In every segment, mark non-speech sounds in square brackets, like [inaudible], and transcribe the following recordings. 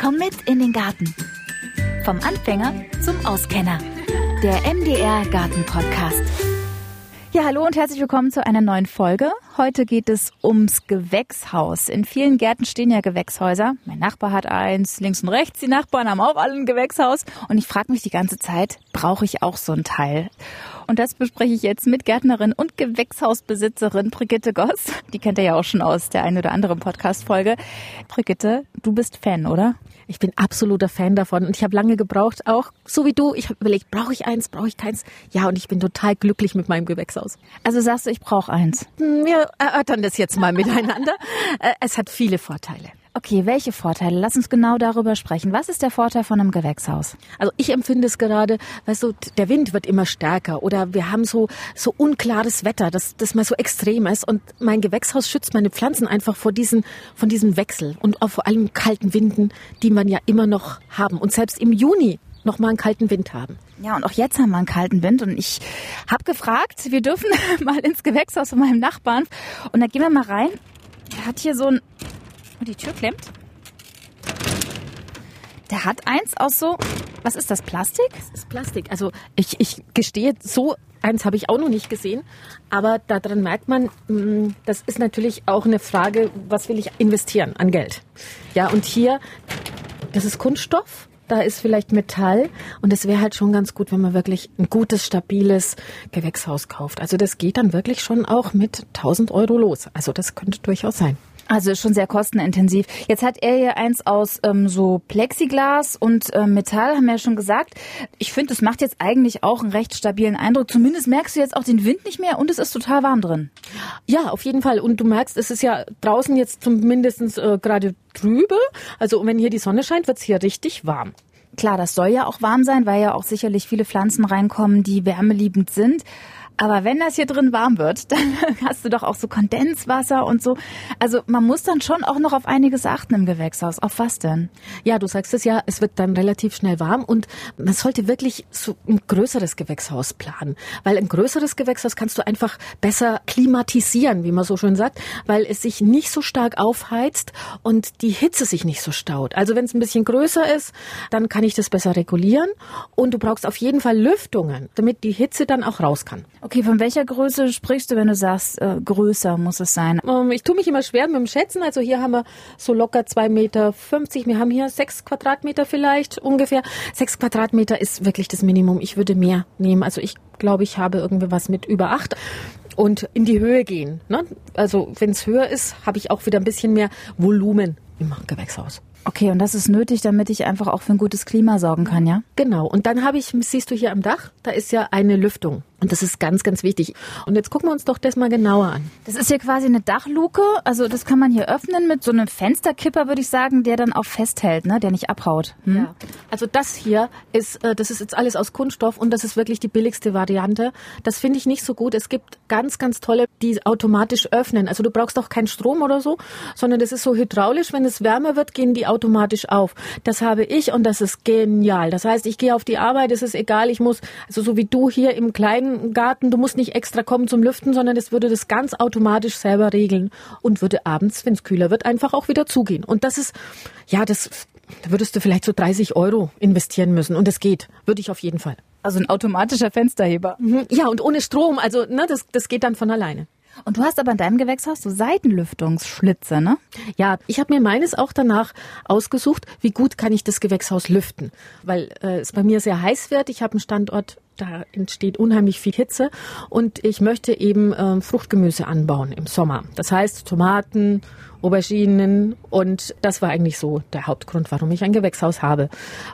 Komm mit in den Garten. Vom Anfänger zum Auskenner. Der MDR Garten Podcast. Ja, hallo und herzlich willkommen zu einer neuen Folge. Heute geht es ums Gewächshaus. In vielen Gärten stehen ja Gewächshäuser. Mein Nachbar hat eins, links und rechts. Die Nachbarn haben auch alle ein Gewächshaus. Und ich frage mich die ganze Zeit, brauche ich auch so ein Teil? Und das bespreche ich jetzt mit Gärtnerin und Gewächshausbesitzerin Brigitte Goss. Die kennt ihr ja auch schon aus der einen oder anderen Podcast-Folge. Brigitte, du bist Fan, oder? Ich bin absoluter Fan davon und ich habe lange gebraucht, auch so wie du. Ich habe überlegt, brauche ich eins, brauche ich keins? Ja, und ich bin total glücklich mit meinem Gewächshaus. Also sagst du, ich brauche eins? Hm, wir erörtern das jetzt mal miteinander. [laughs] Äh, es hat viele Vorteile. Okay, welche Vorteile? Lass uns genau darüber sprechen. Was ist der Vorteil von einem Gewächshaus? Also ich empfinde es gerade, weißt du, der Wind wird immer stärker oder wir haben so, so unklares Wetter, das, das mal so extrem ist und mein Gewächshaus schützt meine Pflanzen einfach vor diesen, von diesem Wechsel und auch vor allem kalten Winden, die man ja immer noch haben und selbst im Juni noch mal einen kalten Wind haben. Ja, und auch jetzt haben wir einen kalten Wind und ich habe gefragt, wir dürfen [laughs] mal ins Gewächshaus von meinem Nachbarn und da gehen wir mal rein. Er hat hier so ein Oh, die Tür klemmt. Der hat eins aus so, was ist das, Plastik? Das ist Plastik. Also ich, ich gestehe, so eins habe ich auch noch nicht gesehen. Aber daran merkt man, mm, das ist natürlich auch eine Frage, was will ich investieren an Geld? Ja, und hier, das ist Kunststoff. Da ist vielleicht Metall und es wäre halt schon ganz gut, wenn man wirklich ein gutes, stabiles Gewächshaus kauft. Also das geht dann wirklich schon auch mit 1000 Euro los. Also das könnte durchaus sein. Also schon sehr kostenintensiv. Jetzt hat er hier eins aus ähm, so Plexiglas und äh, Metall, haben wir ja schon gesagt. Ich finde, es macht jetzt eigentlich auch einen recht stabilen Eindruck. Zumindest merkst du jetzt auch den Wind nicht mehr und es ist total warm drin. Ja, auf jeden Fall. Und du merkst, es ist ja draußen jetzt zumindest äh, gerade trübe. Also wenn hier die Sonne scheint, wird's hier richtig warm. Klar, das soll ja auch warm sein, weil ja auch sicherlich viele Pflanzen reinkommen, die wärmeliebend sind. Aber wenn das hier drin warm wird, [laughs] dann hast du doch auch so Kondenswasser und so. Also man muss dann schon auch noch auf einiges achten im Gewächshaus. Auf was denn? Ja, du sagst es ja, es wird dann relativ schnell warm und man sollte wirklich so ein größeres Gewächshaus planen. Weil ein größeres Gewächshaus kannst du einfach besser klimatisieren, wie man so schön sagt, weil es sich nicht so stark aufheizt und die Hitze sich nicht so staut. Also wenn es ein bisschen größer ist, dann kann ich das besser regulieren und du brauchst auf jeden Fall Lüftungen, damit die Hitze dann auch raus kann. Okay, von welcher Größe sprichst du, wenn du sagst, äh, größer muss es sein? Ähm, ich tue mich immer schwer mit dem Schätzen. Also hier haben wir so locker 2,50 Meter. Wir haben hier sechs Quadratmeter vielleicht ungefähr. Sechs Quadratmeter ist wirklich das Minimum. Ich würde mehr nehmen. Also ich glaube, ich habe irgendwie was mit über acht und in die Höhe gehen. Ne? Also wenn es höher ist, habe ich auch wieder ein bisschen mehr Volumen im Gewächshaus. Okay, und das ist nötig, damit ich einfach auch für ein gutes Klima sorgen kann, ja? Genau. Und dann habe ich, siehst du hier am Dach, da ist ja eine Lüftung. Und das ist ganz, ganz wichtig. Und jetzt gucken wir uns doch das mal genauer an. Das ist hier quasi eine Dachluke. Also das kann man hier öffnen mit so einem Fensterkipper, würde ich sagen, der dann auch festhält, ne? der nicht abhaut. Hm? Ja. Also das hier ist, äh, das ist jetzt alles aus Kunststoff und das ist wirklich die billigste Variante. Das finde ich nicht so gut. Es gibt ganz, ganz tolle, die automatisch öffnen. Also du brauchst auch keinen Strom oder so, sondern das ist so hydraulisch. Wenn es wärmer wird, gehen die automatisch auf. Das habe ich und das ist genial. Das heißt, ich gehe auf die Arbeit, es ist egal, ich muss, also so wie du hier im kleinen Garten, du musst nicht extra kommen zum Lüften, sondern es würde das ganz automatisch selber regeln und würde abends, wenn es kühler wird, einfach auch wieder zugehen. Und das ist, ja, das, da würdest du vielleicht so 30 Euro investieren müssen und es geht, würde ich auf jeden Fall. Also ein automatischer Fensterheber. Mhm. Ja, und ohne Strom, also ne, das, das geht dann von alleine. Und du hast aber in deinem Gewächshaus so Seitenlüftungsschlitze, ne? Ja, ich habe mir meines auch danach ausgesucht, wie gut kann ich das Gewächshaus lüften, weil äh, es bei mir sehr heiß wird. Ich habe einen Standort da entsteht unheimlich viel Hitze und ich möchte eben äh, Fruchtgemüse anbauen im Sommer. Das heißt Tomaten, Auberginen und das war eigentlich so der Hauptgrund, warum ich ein Gewächshaus habe,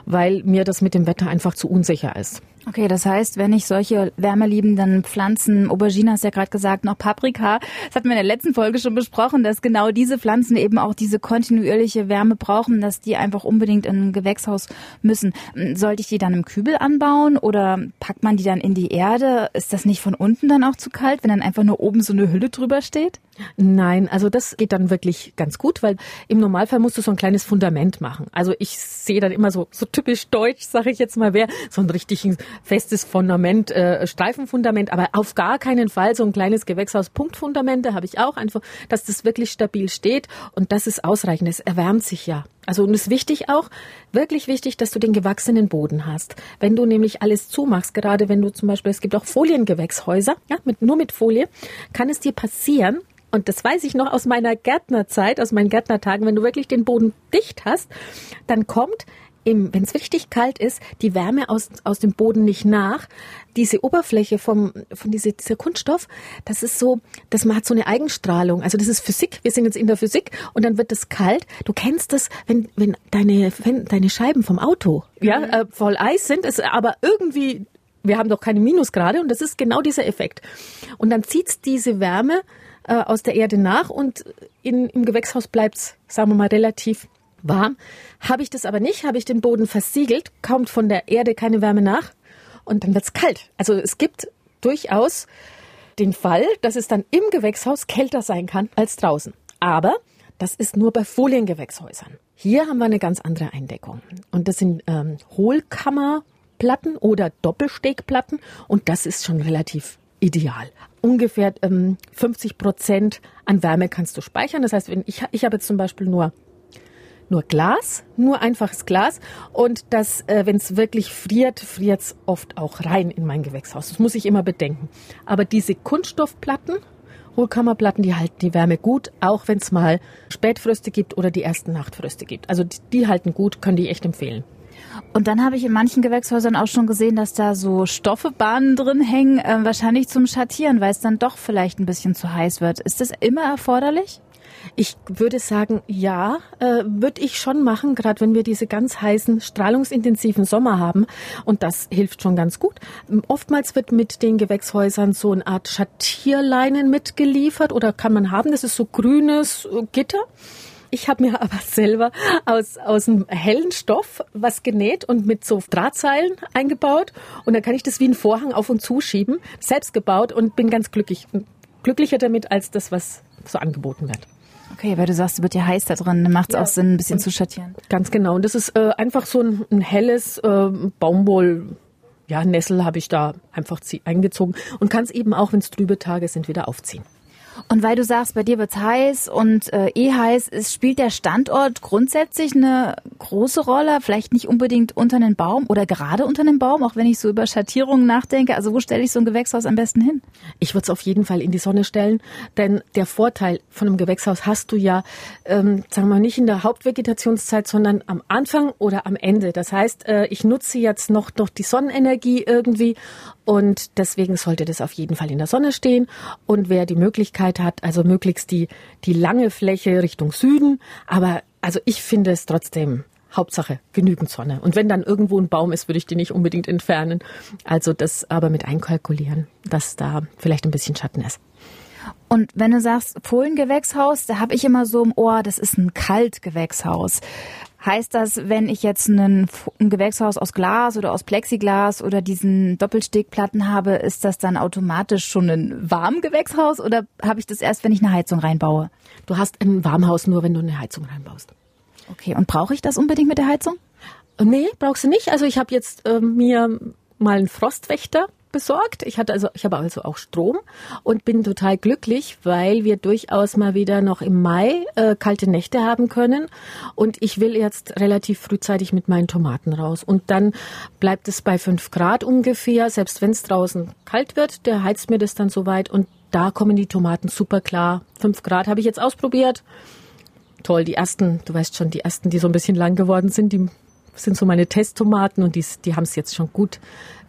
weil mir das mit dem Wetter einfach zu unsicher ist. Okay, das heißt, wenn ich solche wärmeliebenden Pflanzen, Aubergine hast ja gerade gesagt, noch Paprika, das hatten wir in der letzten Folge schon besprochen, dass genau diese Pflanzen eben auch diese kontinuierliche Wärme brauchen, dass die einfach unbedingt in ein Gewächshaus müssen. Sollte ich die dann im Kübel anbauen oder packt man die dann in die Erde? Ist das nicht von unten dann auch zu kalt, wenn dann einfach nur oben so eine Hülle drüber steht? Nein, also das geht dann wirklich ganz gut, weil im Normalfall musst du so ein kleines Fundament machen. Also ich sehe dann immer so so typisch deutsch, sage ich jetzt mal, wer so einen richtigen festes Fundament, äh, Streifenfundament, aber auf gar keinen Fall so ein kleines Gewächshaus Punktfundament, da habe ich auch einfach, dass das wirklich stabil steht und das ist ausreichend. Es erwärmt sich ja. Also und es ist wichtig auch, wirklich wichtig, dass du den gewachsenen Boden hast. Wenn du nämlich alles zumachst, gerade wenn du zum Beispiel, es gibt auch Foliengewächshäuser, ja, mit, nur mit Folie, kann es dir passieren, und das weiß ich noch aus meiner Gärtnerzeit, aus meinen Gärtnertagen, wenn du wirklich den Boden dicht hast, dann kommt wenn es richtig kalt ist, die Wärme aus, aus dem Boden nicht nach. Diese Oberfläche vom, von diese, dieser Kunststoff, das ist so, das hat so eine Eigenstrahlung. Also das ist Physik. Wir sind jetzt in der Physik und dann wird es kalt. Du kennst das, wenn, wenn deine, wenn deine Scheiben vom Auto, ja, mhm. äh, voll Eis sind, es aber irgendwie, wir haben doch keine Minusgrade und das ist genau dieser Effekt. Und dann zieht's diese Wärme äh, aus der Erde nach und in, im Gewächshaus bleibt's, sagen wir mal, relativ warm. Habe ich das aber nicht, habe ich den Boden versiegelt, kommt von der Erde keine Wärme nach und dann wird's kalt. Also es gibt durchaus den Fall, dass es dann im Gewächshaus kälter sein kann als draußen. Aber das ist nur bei Foliengewächshäusern. Hier haben wir eine ganz andere Eindeckung. Und das sind ähm, Hohlkammerplatten oder Doppelstegplatten. Und das ist schon relativ ideal. Ungefähr ähm, 50 Prozent an Wärme kannst du speichern. Das heißt, wenn ich, ich habe jetzt zum Beispiel nur nur Glas, nur einfaches Glas. Und das, äh, wenn es wirklich friert, friert es oft auch rein in mein Gewächshaus. Das muss ich immer bedenken. Aber diese Kunststoffplatten, Hohlkammerplatten, die halten die Wärme gut, auch wenn es mal Spätfröste gibt oder die ersten Nachtfröste gibt. Also die, die halten gut, können die echt empfehlen. Und dann habe ich in manchen Gewächshäusern auch schon gesehen, dass da so Stoffebahnen drin hängen, äh, wahrscheinlich zum Schattieren, weil es dann doch vielleicht ein bisschen zu heiß wird. Ist das immer erforderlich? Ich würde sagen, ja, äh, würde ich schon machen, gerade wenn wir diese ganz heißen, strahlungsintensiven Sommer haben. Und das hilft schon ganz gut. Oftmals wird mit den Gewächshäusern so eine Art Schattierleinen mitgeliefert oder kann man haben. Das ist so grünes Gitter. Ich habe mir [laughs] aber selber aus, aus einem hellen Stoff was genäht und mit so Drahtseilen eingebaut. Und dann kann ich das wie einen Vorhang auf und zuschieben, selbst gebaut und bin ganz glücklich. Glücklicher damit als das, was so angeboten wird. Okay, weil du sagst, es wird ja heiß da drin, dann macht es ja. auch Sinn, ein bisschen zu schattieren. Ganz genau. Und das ist äh, einfach so ein, ein helles äh, Baumwoll. Ja, Nessel habe ich da einfach eingezogen und kann es eben auch, wenn es trübe Tage sind, wieder aufziehen. Und weil du sagst, bei dir wird's heiß und äh, eh heiß, ist, spielt der Standort grundsätzlich eine große Rolle? Vielleicht nicht unbedingt unter einem Baum oder gerade unter einem Baum, auch wenn ich so über Schattierungen nachdenke. Also wo stelle ich so ein Gewächshaus am besten hin? Ich würde es auf jeden Fall in die Sonne stellen, denn der Vorteil von einem Gewächshaus hast du ja, ähm, sagen wir mal, nicht in der Hauptvegetationszeit, sondern am Anfang oder am Ende. Das heißt, äh, ich nutze jetzt noch, noch die Sonnenenergie irgendwie und deswegen sollte das auf jeden Fall in der Sonne stehen. Und wer die Möglichkeit hat, also möglichst die, die lange Fläche Richtung Süden. Aber also ich finde es trotzdem Hauptsache genügend Sonne. Und wenn dann irgendwo ein Baum ist, würde ich den nicht unbedingt entfernen. Also das aber mit einkalkulieren, dass da vielleicht ein bisschen Schatten ist. Und wenn du sagst Fohlengewächshaus, da habe ich immer so im Ohr, das ist ein Kaltgewächshaus. Heißt das, wenn ich jetzt einen, ein Gewächshaus aus Glas oder aus Plexiglas oder diesen Doppelstegplatten habe, ist das dann automatisch schon ein Warmgewächshaus oder habe ich das erst, wenn ich eine Heizung reinbaue? Du hast ein Warmhaus nur, wenn du eine Heizung reinbaust. Okay, und brauche ich das unbedingt mit der Heizung? Nee, brauchst du nicht. Also ich habe jetzt äh, mir mal einen Frostwächter besorgt. Ich hatte also, ich habe also auch Strom und bin total glücklich, weil wir durchaus mal wieder noch im Mai äh, kalte Nächte haben können. Und ich will jetzt relativ frühzeitig mit meinen Tomaten raus. Und dann bleibt es bei fünf Grad ungefähr, selbst wenn es draußen kalt wird. Der heizt mir das dann so weit und da kommen die Tomaten super klar. Fünf Grad habe ich jetzt ausprobiert. Toll, die ersten, du weißt schon, die ersten, die so ein bisschen lang geworden sind, die sind so meine Testtomaten und die, die haben es jetzt schon gut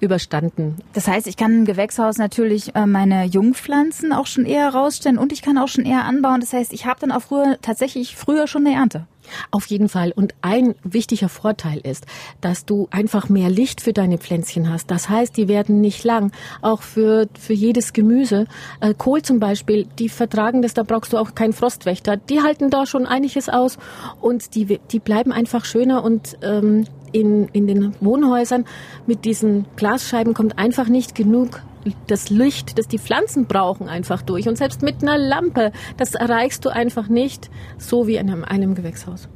überstanden. Das heißt, ich kann im Gewächshaus natürlich äh, meine Jungpflanzen auch schon eher rausstellen und ich kann auch schon eher anbauen. Das heißt, ich habe dann auch früher tatsächlich früher schon eine Ernte. Auf jeden Fall. Und ein wichtiger Vorteil ist, dass du einfach mehr Licht für deine Pflänzchen hast. Das heißt, die werden nicht lang. Auch für, für jedes Gemüse. Äh, Kohl zum Beispiel, die vertragen das, da brauchst du auch keinen Frostwächter. Die halten da schon einiges aus und die, die bleiben einfach schöner und ähm, in, in den Wohnhäusern mit diesen Glasscheiben kommt einfach nicht genug das Licht, das die Pflanzen brauchen, einfach durch. Und selbst mit einer Lampe, das erreichst du einfach nicht so wie in einem, einem Gewächshaus.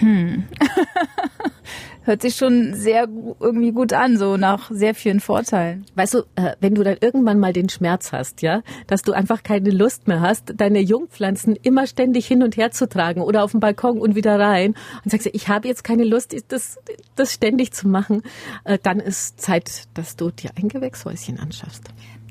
Hm. [laughs] hört sich schon sehr irgendwie gut an, so nach sehr vielen Vorteilen. Weißt du, äh, wenn du dann irgendwann mal den Schmerz hast, ja, dass du einfach keine Lust mehr hast, deine Jungpflanzen immer ständig hin und her zu tragen oder auf dem Balkon und wieder rein und sagst, ich habe jetzt keine Lust, das, das ständig zu machen, äh, dann ist Zeit, dass du dir ein Gewächshäuschen anschaffst.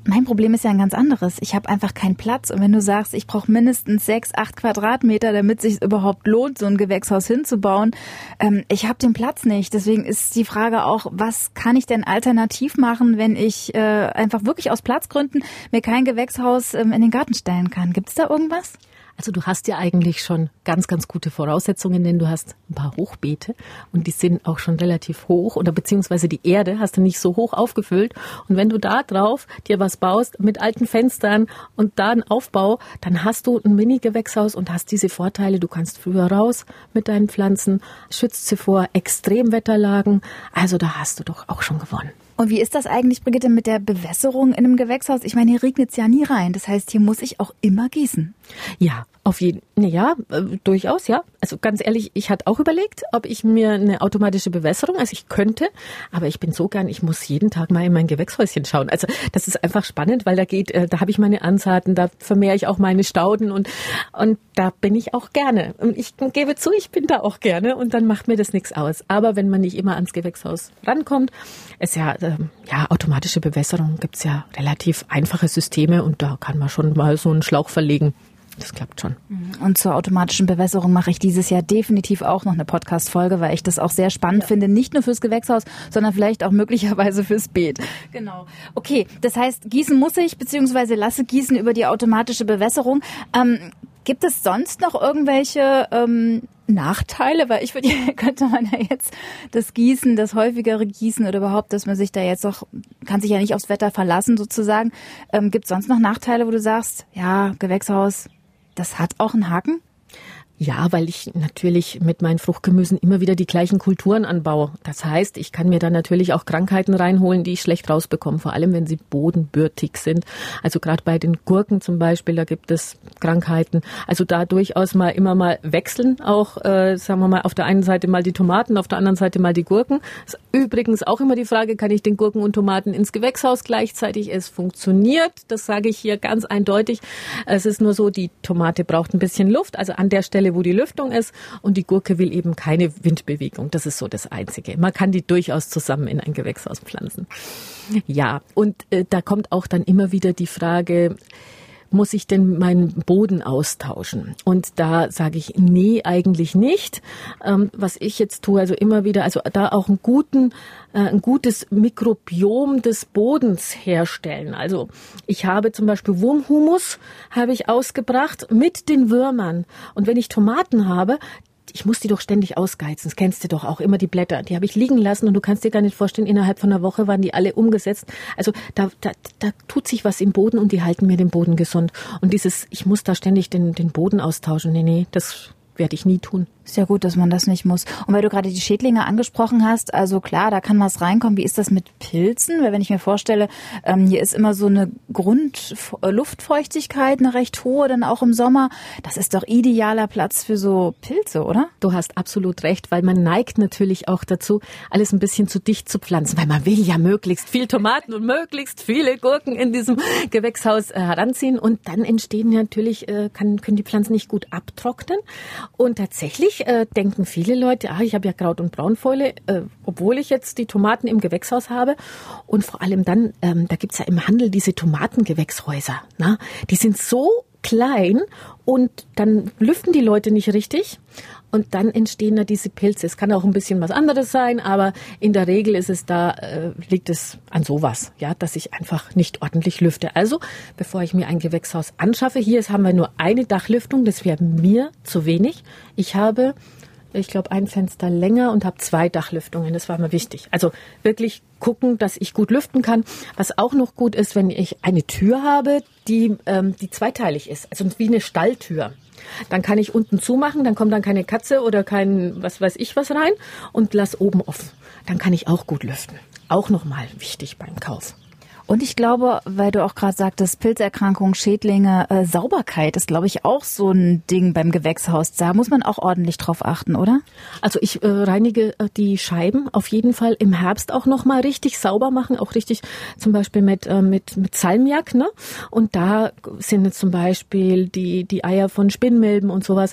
Mein Problem ist ja ein ganz anderes. Ich habe einfach keinen Platz. Und wenn du sagst, ich brauche mindestens sechs, acht Quadratmeter, damit sich überhaupt lohnt, so ein Gewächshaus hinzubauen, ähm, ich habe den Platz nicht. Deswegen ist die Frage auch, was kann ich denn alternativ machen, wenn ich äh, einfach wirklich aus Platzgründen mir kein Gewächshaus ähm, in den Garten stellen kann? Gibt es da irgendwas? Also du hast ja eigentlich schon ganz, ganz gute Voraussetzungen, denn du hast ein paar Hochbeete und die sind auch schon relativ hoch oder beziehungsweise die Erde hast du nicht so hoch aufgefüllt. Und wenn du da drauf dir was baust mit alten Fenstern und da einen Aufbau, dann hast du ein Mini-Gewächshaus und hast diese Vorteile. Du kannst früher raus mit deinen Pflanzen, schützt sie vor Extremwetterlagen. Also da hast du doch auch schon gewonnen. Und wie ist das eigentlich, Brigitte, mit der Bewässerung in einem Gewächshaus? Ich meine, hier regnet es ja nie rein. Das heißt, hier muss ich auch immer gießen. Ja, auf jeden, ja, äh, durchaus, ja. Also ganz ehrlich, ich hatte auch überlegt, ob ich mir eine automatische Bewässerung, also ich könnte, aber ich bin so gern, ich muss jeden Tag mal in mein Gewächshäuschen schauen. Also das ist einfach spannend, weil da geht, äh, da habe ich meine Ansaaten, da vermehre ich auch meine Stauden und und da bin ich auch gerne. Und ich gebe zu, ich bin da auch gerne und dann macht mir das nichts aus. Aber wenn man nicht immer ans Gewächshaus rankommt, ist ja, äh, ja automatische Bewässerung gibt's ja relativ einfache Systeme und da kann man schon mal so einen Schlauch verlegen. Das klappt schon. Und zur automatischen Bewässerung mache ich dieses Jahr definitiv auch noch eine Podcast-Folge, weil ich das auch sehr spannend ja. finde. Nicht nur fürs Gewächshaus, sondern vielleicht auch möglicherweise fürs Beet. Genau. Okay, das heißt, gießen muss ich, beziehungsweise lasse gießen über die automatische Bewässerung. Ähm, gibt es sonst noch irgendwelche ähm, Nachteile? Weil ich würde, [laughs] könnte man ja jetzt das Gießen, das häufigere Gießen oder überhaupt, dass man sich da jetzt auch, kann sich ja nicht aufs Wetter verlassen sozusagen. Ähm, gibt es sonst noch Nachteile, wo du sagst, ja, Gewächshaus, das hat auch einen Haken? Ja, weil ich natürlich mit meinen Fruchtgemüsen immer wieder die gleichen Kulturen anbaue. Das heißt, ich kann mir da natürlich auch Krankheiten reinholen, die ich schlecht rausbekomme, vor allem wenn sie bodenbürtig sind. Also gerade bei den Gurken zum Beispiel, da gibt es Krankheiten. Also da durchaus mal immer mal wechseln, auch äh, sagen wir mal auf der einen Seite mal die Tomaten, auf der anderen Seite mal die Gurken. Ist übrigens auch immer die Frage, kann ich den Gurken und Tomaten ins Gewächshaus gleichzeitig? Es funktioniert, das sage ich hier ganz eindeutig. Es ist nur so, die Tomate braucht ein bisschen Luft, also an der Stelle Stelle, wo die Lüftung ist und die Gurke will eben keine Windbewegung. Das ist so das Einzige. Man kann die durchaus zusammen in ein Gewächshaus pflanzen. Ja, und äh, da kommt auch dann immer wieder die Frage, muss ich denn meinen Boden austauschen? Und da sage ich, nee, eigentlich nicht. Ähm, was ich jetzt tue, also immer wieder, also da auch einen guten, äh, ein gutes Mikrobiom des Bodens herstellen. Also ich habe zum Beispiel Wurmhumus, habe ich ausgebracht mit den Würmern. Und wenn ich Tomaten habe, ich muss die doch ständig ausgeizen. Das kennst du doch auch immer die Blätter. Die habe ich liegen lassen und du kannst dir gar nicht vorstellen, innerhalb von einer Woche waren die alle umgesetzt. Also da, da, da tut sich was im Boden und die halten mir den Boden gesund. Und dieses, ich muss da ständig den, den Boden austauschen. Nee, nee, das werde ich nie tun. Ist ja gut, dass man das nicht muss. Und weil du gerade die Schädlinge angesprochen hast, also klar, da kann was reinkommen. Wie ist das mit Pilzen? Weil wenn ich mir vorstelle, ähm, hier ist immer so eine Grundluftfeuchtigkeit, eine recht hohe, dann auch im Sommer. Das ist doch idealer Platz für so Pilze, oder? Du hast absolut recht, weil man neigt natürlich auch dazu, alles ein bisschen zu dicht zu pflanzen, weil man will ja möglichst viel Tomaten und möglichst viele Gurken in diesem Gewächshaus äh, heranziehen. Und dann entstehen natürlich, äh, kann, können die Pflanzen nicht gut abtrocknen. Und tatsächlich Natürlich äh, denken viele Leute, ah, ich habe ja Kraut- und Braunfäule, äh, obwohl ich jetzt die Tomaten im Gewächshaus habe. Und vor allem dann, ähm, da gibt's ja im Handel diese Tomatengewächshäuser. Na? Die sind so klein und dann lüften die Leute nicht richtig. Und dann entstehen da diese Pilze. Es kann auch ein bisschen was anderes sein, aber in der Regel ist es da, äh, liegt es an sowas, ja, dass ich einfach nicht ordentlich lüfte. Also, bevor ich mir ein Gewächshaus anschaffe, hier haben wir nur eine Dachlüftung, das wäre mir zu wenig. Ich habe, ich glaube, ein Fenster länger und habe zwei Dachlüftungen. Das war mir wichtig. Also wirklich gucken, dass ich gut lüften kann. Was auch noch gut ist, wenn ich eine Tür habe, die, ähm, die zweiteilig ist, also wie eine Stalltür. Dann kann ich unten zumachen, dann kommt dann keine Katze oder kein was weiß ich was rein und lass oben offen. Dann kann ich auch gut lüften. Auch nochmal wichtig beim Kauf. Und ich glaube, weil du auch gerade sagtest, Pilzerkrankungen, Schädlinge, äh, Sauberkeit ist, glaube ich, auch so ein Ding beim Gewächshaus. Da muss man auch ordentlich drauf achten, oder? Also ich äh, reinige äh, die Scheiben auf jeden Fall im Herbst auch nochmal richtig sauber machen, auch richtig zum Beispiel mit, äh, mit, mit Salmiak. Ne? Und da sind jetzt zum Beispiel die, die Eier von Spinnmilben und sowas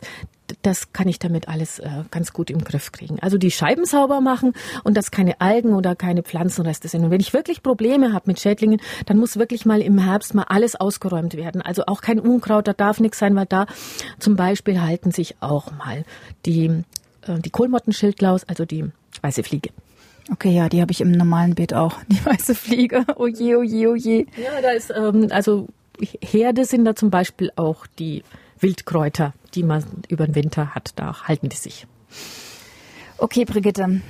das kann ich damit alles äh, ganz gut im Griff kriegen. Also die Scheiben sauber machen und dass keine Algen oder keine Pflanzenreste sind. Und wenn ich wirklich Probleme habe mit Schädlingen, dann muss wirklich mal im Herbst mal alles ausgeräumt werden. Also auch kein Unkraut, da darf nichts sein, weil da zum Beispiel halten sich auch mal die, äh, die Kohlmottenschildlaus, also die weiße Fliege. Okay, ja, die habe ich im normalen Beet auch, [laughs] die weiße Fliege. Oje, oje, oje. Ja, da ist, ähm, also Herde sind da zum Beispiel auch die Wildkräuter, die man über den Winter hat. Da halten die sich. Okay, Brigitte.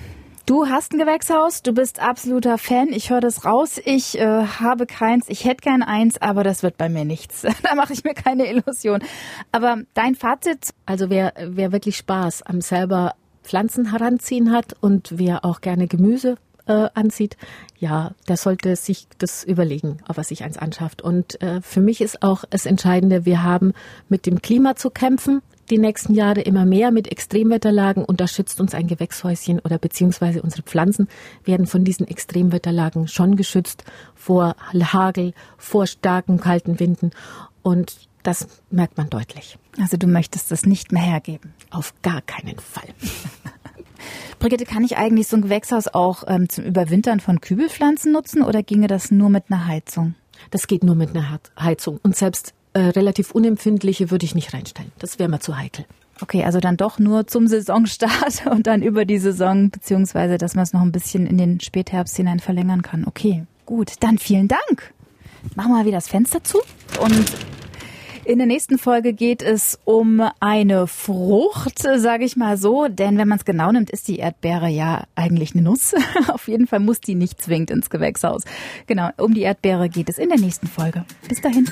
Du hast ein Gewächshaus, du bist absoluter Fan. Ich höre das raus. Ich äh, habe keins, ich hätte gern eins, aber das wird bei mir nichts. [laughs] da mache ich mir keine Illusion. Aber dein Fazit? Also wer, wer wirklich Spaß am selber Pflanzen heranziehen hat und wer auch gerne Gemüse äh, ansieht, ja, der sollte sich das überlegen, ob er sich eins anschafft. Und äh, für mich ist auch das Entscheidende, wir haben mit dem Klima zu kämpfen die nächsten Jahre immer mehr mit Extremwetterlagen und da schützt uns ein Gewächshäuschen oder beziehungsweise unsere Pflanzen werden von diesen Extremwetterlagen schon geschützt vor Hagel, vor starken kalten Winden und das merkt man deutlich. Also du möchtest das nicht mehr hergeben? Auf gar keinen Fall. [laughs] Brigitte, kann ich eigentlich so ein Gewächshaus auch ähm, zum Überwintern von Kübelpflanzen nutzen oder ginge das nur mit einer Heizung? Das geht nur mit einer Heizung. Und selbst äh, relativ unempfindliche würde ich nicht reinstellen. Das wäre mir zu heikel. Okay, also dann doch nur zum Saisonstart [laughs] und dann über die Saison, beziehungsweise dass man es noch ein bisschen in den Spätherbst hinein verlängern kann. Okay, gut. Dann vielen Dank. Machen wir mal wieder das Fenster zu und in der nächsten Folge geht es um eine Frucht, sage ich mal so, denn wenn man es genau nimmt, ist die Erdbeere ja eigentlich eine Nuss. [laughs] Auf jeden Fall muss die nicht zwingend ins Gewächshaus. Genau, um die Erdbeere geht es in der nächsten Folge. Bis dahin.